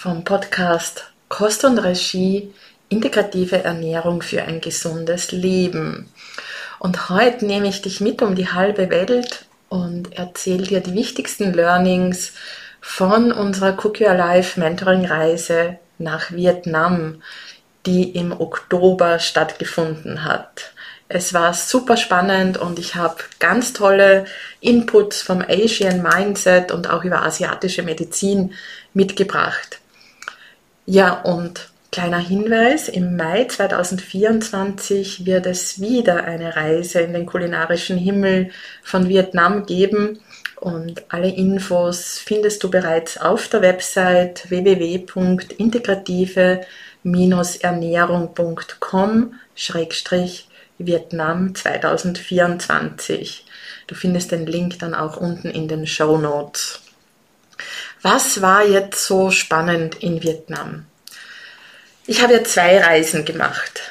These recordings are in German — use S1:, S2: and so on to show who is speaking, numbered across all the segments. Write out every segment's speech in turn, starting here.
S1: vom Podcast Kost und Regie Integrative Ernährung für ein gesundes Leben. Und heute nehme ich dich mit um die halbe Welt und erzähle dir die wichtigsten Learnings von unserer Cook Your Life Mentoring Reise nach Vietnam, die im Oktober stattgefunden hat. Es war super spannend und ich habe ganz tolle Inputs vom Asian Mindset und auch über asiatische Medizin mitgebracht. Ja, und kleiner Hinweis, im Mai 2024 wird es wieder eine Reise in den kulinarischen Himmel von Vietnam geben. Und alle Infos findest du bereits auf der Website www.integrative-ernährung.com Vietnam 2024. Du findest den Link dann auch unten in den Show Notes. Was war jetzt so spannend in Vietnam? Ich habe ja zwei Reisen gemacht.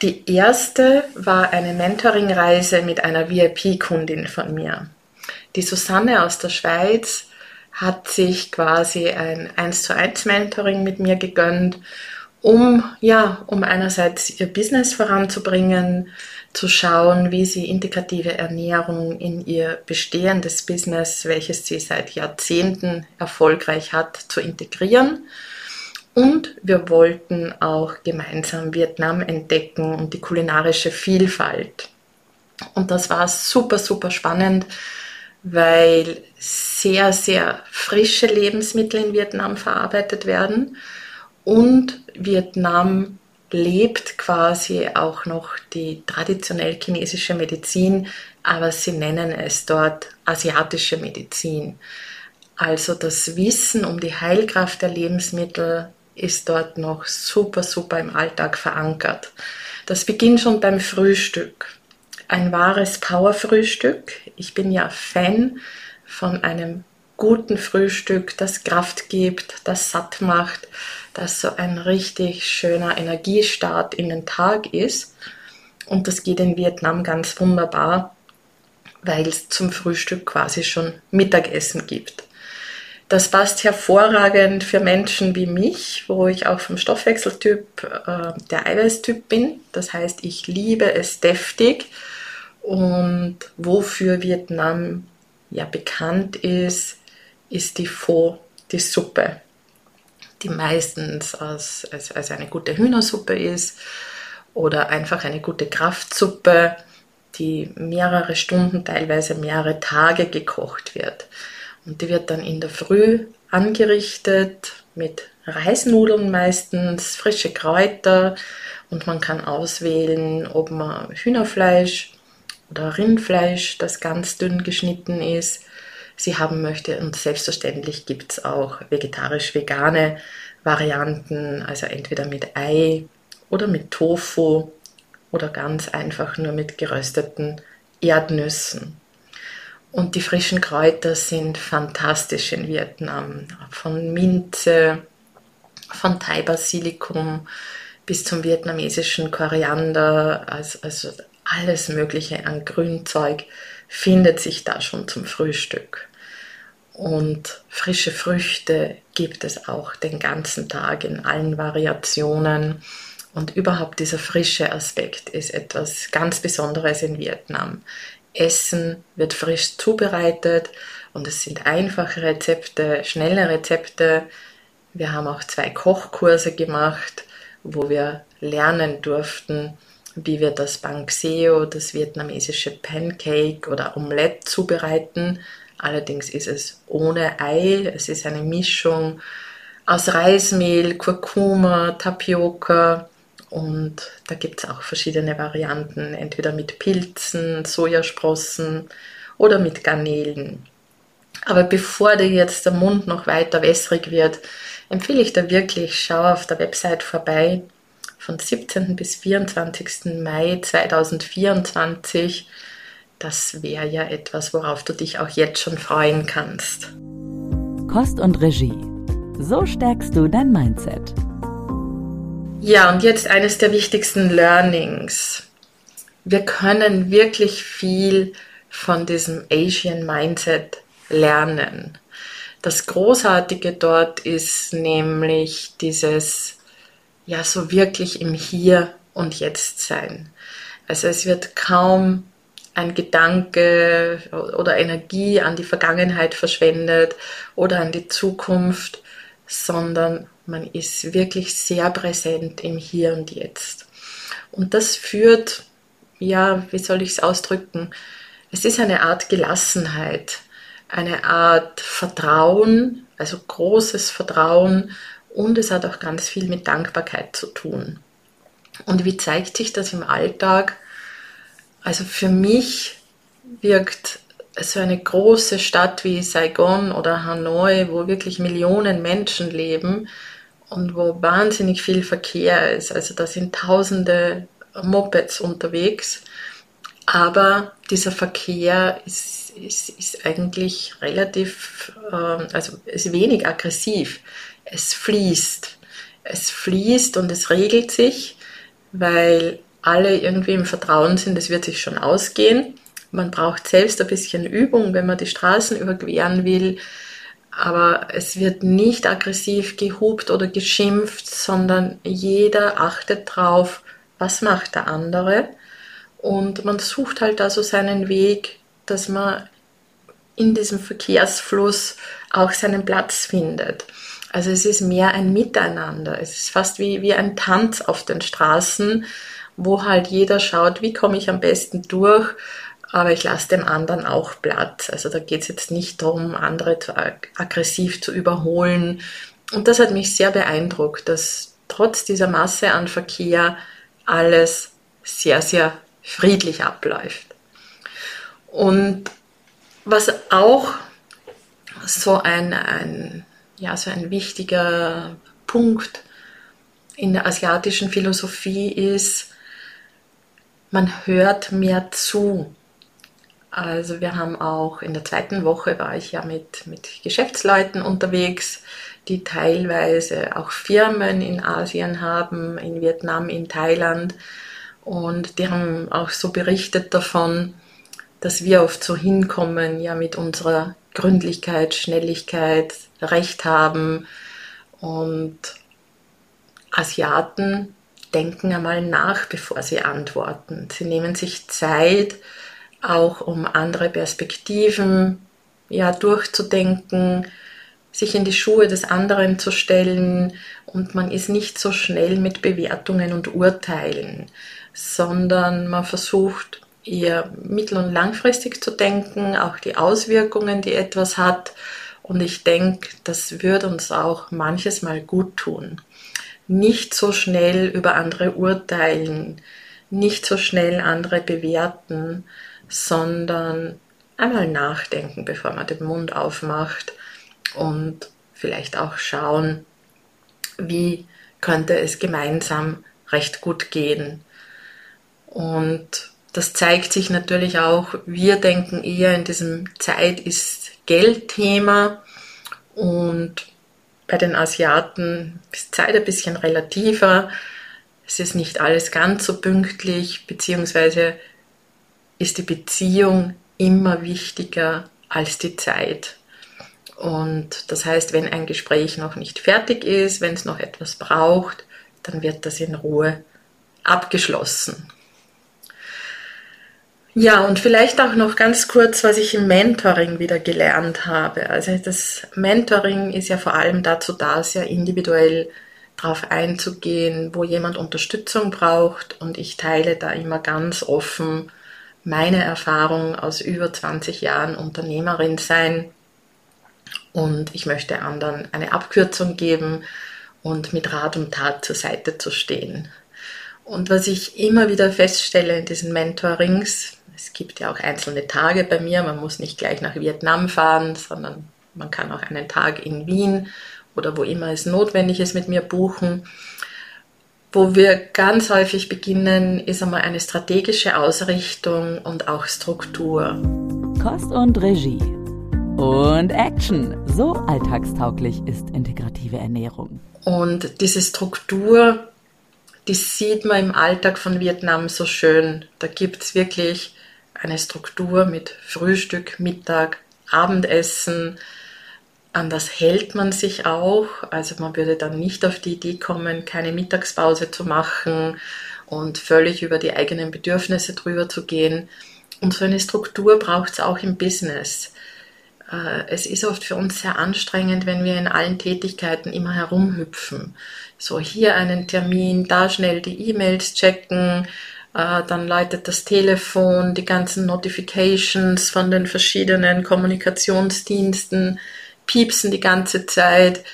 S1: Die erste war eine Mentoring-Reise mit einer VIP-Kundin von mir. Die Susanne aus der Schweiz hat sich quasi ein 1 zu 1 Mentoring mit mir gegönnt um, ja, um einerseits ihr Business voranzubringen, zu schauen, wie sie integrative Ernährung in ihr bestehendes Business, welches sie seit Jahrzehnten erfolgreich hat, zu integrieren. Und wir wollten auch gemeinsam Vietnam entdecken und die kulinarische Vielfalt. Und das war super, super spannend, weil sehr, sehr frische Lebensmittel in Vietnam verarbeitet werden und Vietnam lebt quasi auch noch die traditionell chinesische Medizin, aber sie nennen es dort asiatische Medizin. Also das Wissen um die Heilkraft der Lebensmittel ist dort noch super, super im Alltag verankert. Das beginnt schon beim Frühstück. Ein wahres Powerfrühstück. Ich bin ja Fan von einem guten Frühstück, das Kraft gibt, das satt macht, das so ein richtig schöner Energiestart in den Tag ist. Und das geht in Vietnam ganz wunderbar, weil es zum Frühstück quasi schon Mittagessen gibt. Das passt hervorragend für Menschen wie mich, wo ich auch vom Stoffwechseltyp äh, der Eiweißtyp bin. Das heißt, ich liebe es deftig und wofür Vietnam ja bekannt ist, ist die Pho, die Suppe die meistens als, als, als eine gute Hühnersuppe ist oder einfach eine gute Kraftsuppe, die mehrere Stunden, teilweise mehrere Tage gekocht wird. Und die wird dann in der Früh angerichtet mit Reisnudeln meistens, frische Kräuter und man kann auswählen, ob man Hühnerfleisch oder Rindfleisch, das ganz dünn geschnitten ist, sie haben möchte. Und selbstverständlich gibt es auch vegetarisch-vegane Varianten, also entweder mit Ei oder mit Tofu oder ganz einfach nur mit gerösteten Erdnüssen. Und die frischen Kräuter sind fantastisch in Vietnam. Von Minze, von Thai Basilikum bis zum vietnamesischen Koriander, also, also alles Mögliche an Grünzeug findet sich da schon zum Frühstück. Und frische Früchte gibt es auch den ganzen Tag in allen Variationen. Und überhaupt dieser frische Aspekt ist etwas ganz Besonderes in Vietnam. Essen wird frisch zubereitet und es sind einfache Rezepte, schnelle Rezepte. Wir haben auch zwei Kochkurse gemacht, wo wir lernen durften, wie wir das Bang Seo, das vietnamesische Pancake oder Omelette zubereiten. Allerdings ist es ohne Ei. Es ist eine Mischung aus Reismehl, Kurkuma, Tapioca und da gibt es auch verschiedene Varianten, entweder mit Pilzen, Sojasprossen oder mit Garnelen. Aber bevor dir jetzt der Mund noch weiter wässrig wird, empfehle ich dir wirklich, schau auf der Website vorbei von 17. bis 24. Mai 2024. Das wäre ja etwas, worauf du dich auch jetzt schon freuen kannst.
S2: Kost und Regie. So stärkst du dein Mindset.
S1: Ja, und jetzt eines der wichtigsten Learnings. Wir können wirklich viel von diesem Asian Mindset lernen. Das Großartige dort ist nämlich dieses, ja, so wirklich im Hier und Jetzt sein. Also es wird kaum ein Gedanke oder Energie an die Vergangenheit verschwendet oder an die Zukunft, sondern man ist wirklich sehr präsent im Hier und Jetzt. Und das führt, ja, wie soll ich es ausdrücken? Es ist eine Art Gelassenheit, eine Art Vertrauen, also großes Vertrauen und es hat auch ganz viel mit Dankbarkeit zu tun. Und wie zeigt sich das im Alltag? Also für mich wirkt so eine große Stadt wie Saigon oder Hanoi, wo wirklich Millionen Menschen leben und wo wahnsinnig viel Verkehr ist. Also da sind tausende Mopeds unterwegs. Aber dieser Verkehr ist, ist, ist eigentlich relativ, äh, also ist wenig aggressiv. Es fließt. Es fließt und es regelt sich, weil alle irgendwie im Vertrauen sind, es wird sich schon ausgehen. Man braucht selbst ein bisschen Übung, wenn man die Straßen überqueren will. Aber es wird nicht aggressiv gehupt oder geschimpft, sondern jeder achtet drauf, was macht der andere. Und man sucht halt also seinen Weg, dass man in diesem Verkehrsfluss auch seinen Platz findet. Also es ist mehr ein Miteinander. Es ist fast wie, wie ein Tanz auf den Straßen, wo halt jeder schaut, wie komme ich am besten durch, aber ich lasse dem anderen auch Platz. Also da geht es jetzt nicht darum, andere zu ag aggressiv zu überholen. Und das hat mich sehr beeindruckt, dass trotz dieser Masse an Verkehr alles sehr, sehr friedlich abläuft. Und was auch so ein, ein, ja, so ein wichtiger Punkt in der asiatischen Philosophie ist, man hört mehr zu. Also wir haben auch in der zweiten Woche war ich ja mit, mit Geschäftsleuten unterwegs, die teilweise auch Firmen in Asien haben, in Vietnam, in Thailand. Und die haben auch so berichtet davon, dass wir oft so hinkommen, ja mit unserer Gründlichkeit, Schnelligkeit, Recht haben. Und Asiaten denken einmal nach, bevor sie antworten. Sie nehmen sich Zeit, auch um andere Perspektiven ja, durchzudenken, sich in die Schuhe des anderen zu stellen und man ist nicht so schnell mit Bewertungen und Urteilen, sondern man versucht eher mittel- und langfristig zu denken, auch die Auswirkungen, die etwas hat. Und ich denke, das würde uns auch manches Mal gut tun nicht so schnell über andere urteilen, nicht so schnell andere bewerten, sondern einmal nachdenken, bevor man den Mund aufmacht und vielleicht auch schauen, wie könnte es gemeinsam recht gut gehen. Und das zeigt sich natürlich auch, wir denken eher in diesem Zeit ist Geld-Thema und bei den Asiaten ist Zeit ein bisschen relativer. Es ist nicht alles ganz so pünktlich, beziehungsweise ist die Beziehung immer wichtiger als die Zeit. Und das heißt, wenn ein Gespräch noch nicht fertig ist, wenn es noch etwas braucht, dann wird das in Ruhe abgeschlossen. Ja, und vielleicht auch noch ganz kurz, was ich im Mentoring wieder gelernt habe. Also das Mentoring ist ja vor allem dazu da, sehr individuell darauf einzugehen, wo jemand Unterstützung braucht. Und ich teile da immer ganz offen meine Erfahrung aus über 20 Jahren Unternehmerin sein. Und ich möchte anderen eine Abkürzung geben und mit Rat und Tat zur Seite zu stehen. Und was ich immer wieder feststelle in diesen Mentorings, es gibt ja auch einzelne Tage bei mir. Man muss nicht gleich nach Vietnam fahren, sondern man kann auch einen Tag in Wien oder wo immer es notwendig ist mit mir buchen. Wo wir ganz häufig beginnen, ist einmal eine strategische Ausrichtung und auch Struktur.
S2: Kost und Regie. Und Action. So alltagstauglich ist integrative Ernährung.
S1: Und diese Struktur, die sieht man im Alltag von Vietnam so schön. Da gibt es wirklich eine Struktur mit Frühstück, Mittag, Abendessen, an das hält man sich auch. Also man würde dann nicht auf die Idee kommen, keine Mittagspause zu machen und völlig über die eigenen Bedürfnisse drüber zu gehen. Und so eine Struktur braucht es auch im Business. Äh, es ist oft für uns sehr anstrengend, wenn wir in allen Tätigkeiten immer herumhüpfen. So hier einen Termin, da schnell die E-Mails checken, dann läutet das Telefon, die ganzen Notifications von den verschiedenen Kommunikationsdiensten piepsen die ganze Zeit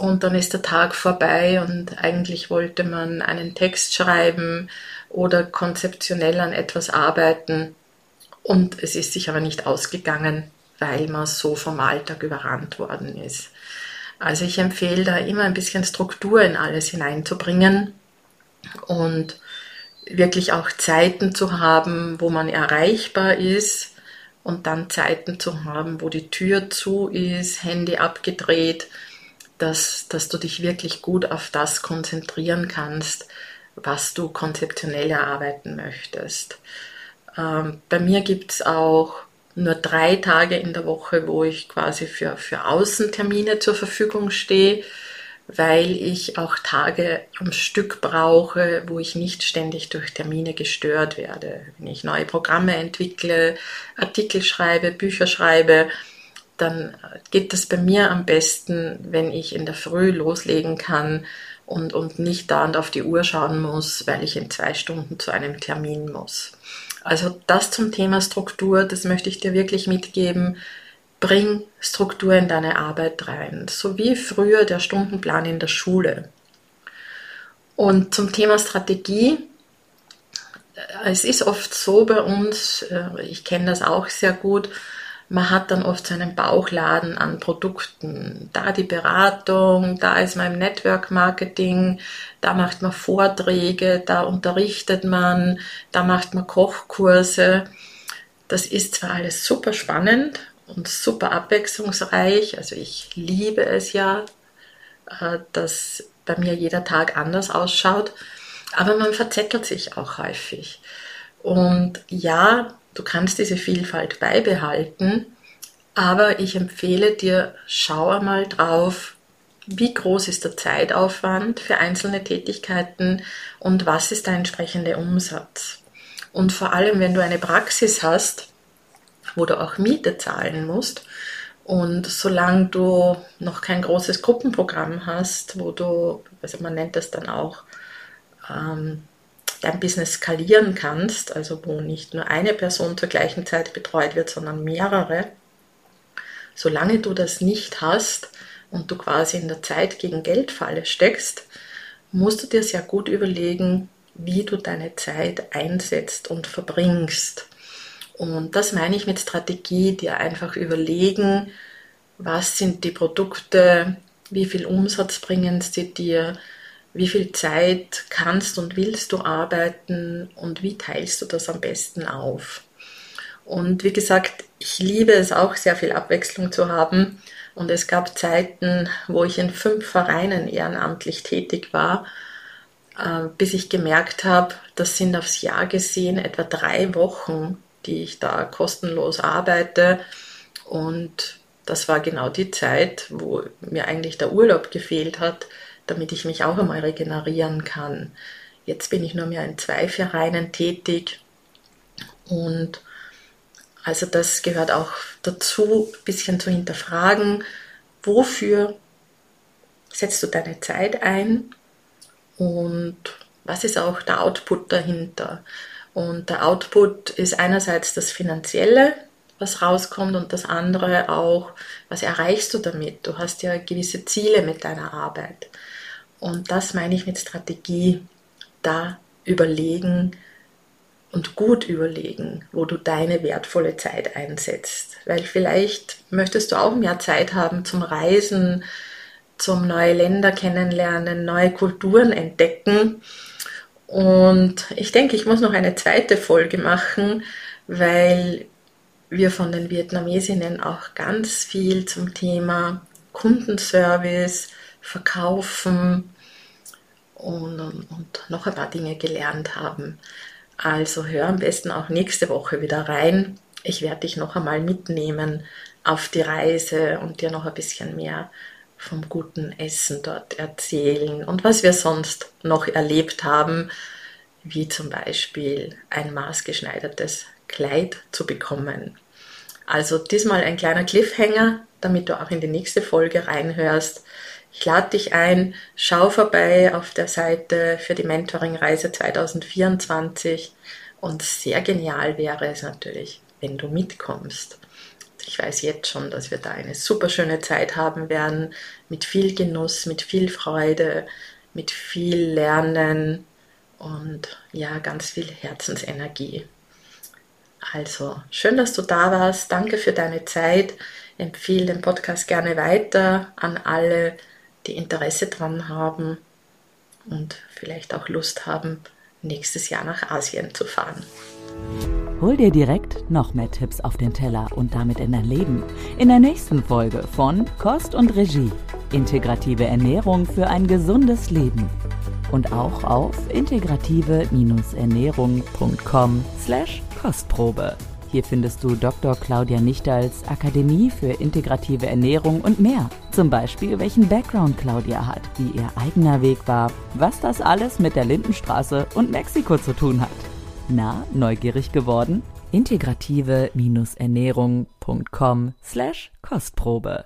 S1: und dann ist der Tag vorbei und eigentlich wollte man einen Text schreiben oder konzeptionell an etwas arbeiten und es ist sich aber nicht ausgegangen, weil man so vom Alltag überrannt worden ist. Also ich empfehle da immer ein bisschen Struktur in alles hineinzubringen und wirklich auch Zeiten zu haben, wo man erreichbar ist und dann Zeiten zu haben, wo die Tür zu ist, Handy abgedreht, dass, dass du dich wirklich gut auf das konzentrieren kannst, was du konzeptionell erarbeiten möchtest. Ähm, bei mir gibt es auch nur drei Tage in der Woche, wo ich quasi für, für Außentermine zur Verfügung stehe weil ich auch Tage am Stück brauche, wo ich nicht ständig durch Termine gestört werde. Wenn ich neue Programme entwickle, Artikel schreibe, Bücher schreibe, dann geht das bei mir am besten, wenn ich in der Früh loslegen kann und, und nicht dauernd auf die Uhr schauen muss, weil ich in zwei Stunden zu einem Termin muss. Also das zum Thema Struktur, das möchte ich dir wirklich mitgeben bring Struktur in deine Arbeit rein, so wie früher der Stundenplan in der Schule. Und zum Thema Strategie, äh, es ist oft so bei uns, äh, ich kenne das auch sehr gut, man hat dann oft seinen Bauchladen an Produkten. Da die Beratung, da ist man im Network Marketing, da macht man Vorträge, da unterrichtet man, da macht man Kochkurse. Das ist zwar alles super spannend und super abwechslungsreich. Also ich liebe es ja, äh, dass bei mir jeder Tag anders ausschaut. Aber man verzettelt sich auch häufig. Und ja, du kannst diese Vielfalt beibehalten, aber ich empfehle dir, schau einmal drauf, wie groß ist der Zeitaufwand für einzelne Tätigkeiten und was ist der entsprechende Umsatz. Und vor allem, wenn du eine Praxis hast, wo du auch Miete zahlen musst. Und solange du noch kein großes Gruppenprogramm hast, wo du, also man nennt das dann auch, ähm, dein Business skalieren kannst, also wo nicht nur eine Person zur gleichen Zeit betreut wird, sondern mehrere, solange du das nicht hast und du quasi in der Zeit gegen Geldfalle steckst, musst du dir sehr gut überlegen, wie du deine Zeit einsetzt und verbringst. Und das meine ich mit Strategie, dir einfach überlegen, was sind die Produkte, wie viel Umsatz bringen sie dir, wie viel Zeit kannst und willst du arbeiten und wie teilst du das am besten auf. Und wie gesagt, ich liebe es auch, sehr viel Abwechslung zu haben. Und es gab Zeiten, wo ich in fünf Vereinen ehrenamtlich tätig war, äh, bis ich gemerkt habe, das sind aufs Jahr gesehen etwa drei Wochen, die ich da kostenlos arbeite. Und das war genau die Zeit, wo mir eigentlich der Urlaub gefehlt hat, damit ich mich auch einmal regenerieren kann. Jetzt bin ich nur mehr in zwei Vereinen tätig und also das gehört auch dazu, ein bisschen zu hinterfragen, wofür setzt du deine Zeit ein und was ist auch der Output dahinter. Und der Output ist einerseits das Finanzielle, was rauskommt, und das andere auch, was erreichst du damit? Du hast ja gewisse Ziele mit deiner Arbeit. Und das meine ich mit Strategie, da überlegen und gut überlegen, wo du deine wertvolle Zeit einsetzt. Weil vielleicht möchtest du auch mehr Zeit haben zum Reisen, zum neue Länder kennenlernen, neue Kulturen entdecken. Und ich denke, ich muss noch eine zweite Folge machen, weil wir von den Vietnamesinnen auch ganz viel zum Thema Kundenservice, Verkaufen und, und noch ein paar Dinge gelernt haben. Also hör am besten auch nächste Woche wieder rein. Ich werde dich noch einmal mitnehmen auf die Reise und dir noch ein bisschen mehr vom guten Essen dort erzählen und was wir sonst noch erlebt haben, wie zum Beispiel ein maßgeschneidertes Kleid zu bekommen. Also diesmal ein kleiner Cliffhanger, damit du auch in die nächste Folge reinhörst. Ich lade dich ein, schau vorbei auf der Seite für die Mentoring-Reise 2024 und sehr genial wäre es natürlich, wenn du mitkommst. Ich weiß jetzt schon, dass wir da eine super schöne Zeit haben werden, mit viel Genuss, mit viel Freude, mit viel Lernen und ja, ganz viel Herzensenergie. Also, schön, dass du da warst. Danke für deine Zeit. Empfehle den Podcast gerne weiter an alle, die Interesse dran haben und vielleicht auch Lust haben, nächstes Jahr nach Asien zu fahren.
S2: Hol dir direkt noch mehr Tipps auf den Teller und damit in dein Leben. In der nächsten Folge von Kost und Regie. Integrative Ernährung für ein gesundes Leben. Und auch auf integrative-ernährung.com slash Kostprobe. Hier findest du Dr. Claudia Nichtals Akademie für integrative Ernährung und mehr. Zum Beispiel, welchen Background Claudia hat, wie ihr eigener Weg war, was das alles mit der Lindenstraße und Mexiko zu tun hat. Na, neugierig geworden? integrative-ernährung.com slash Kostprobe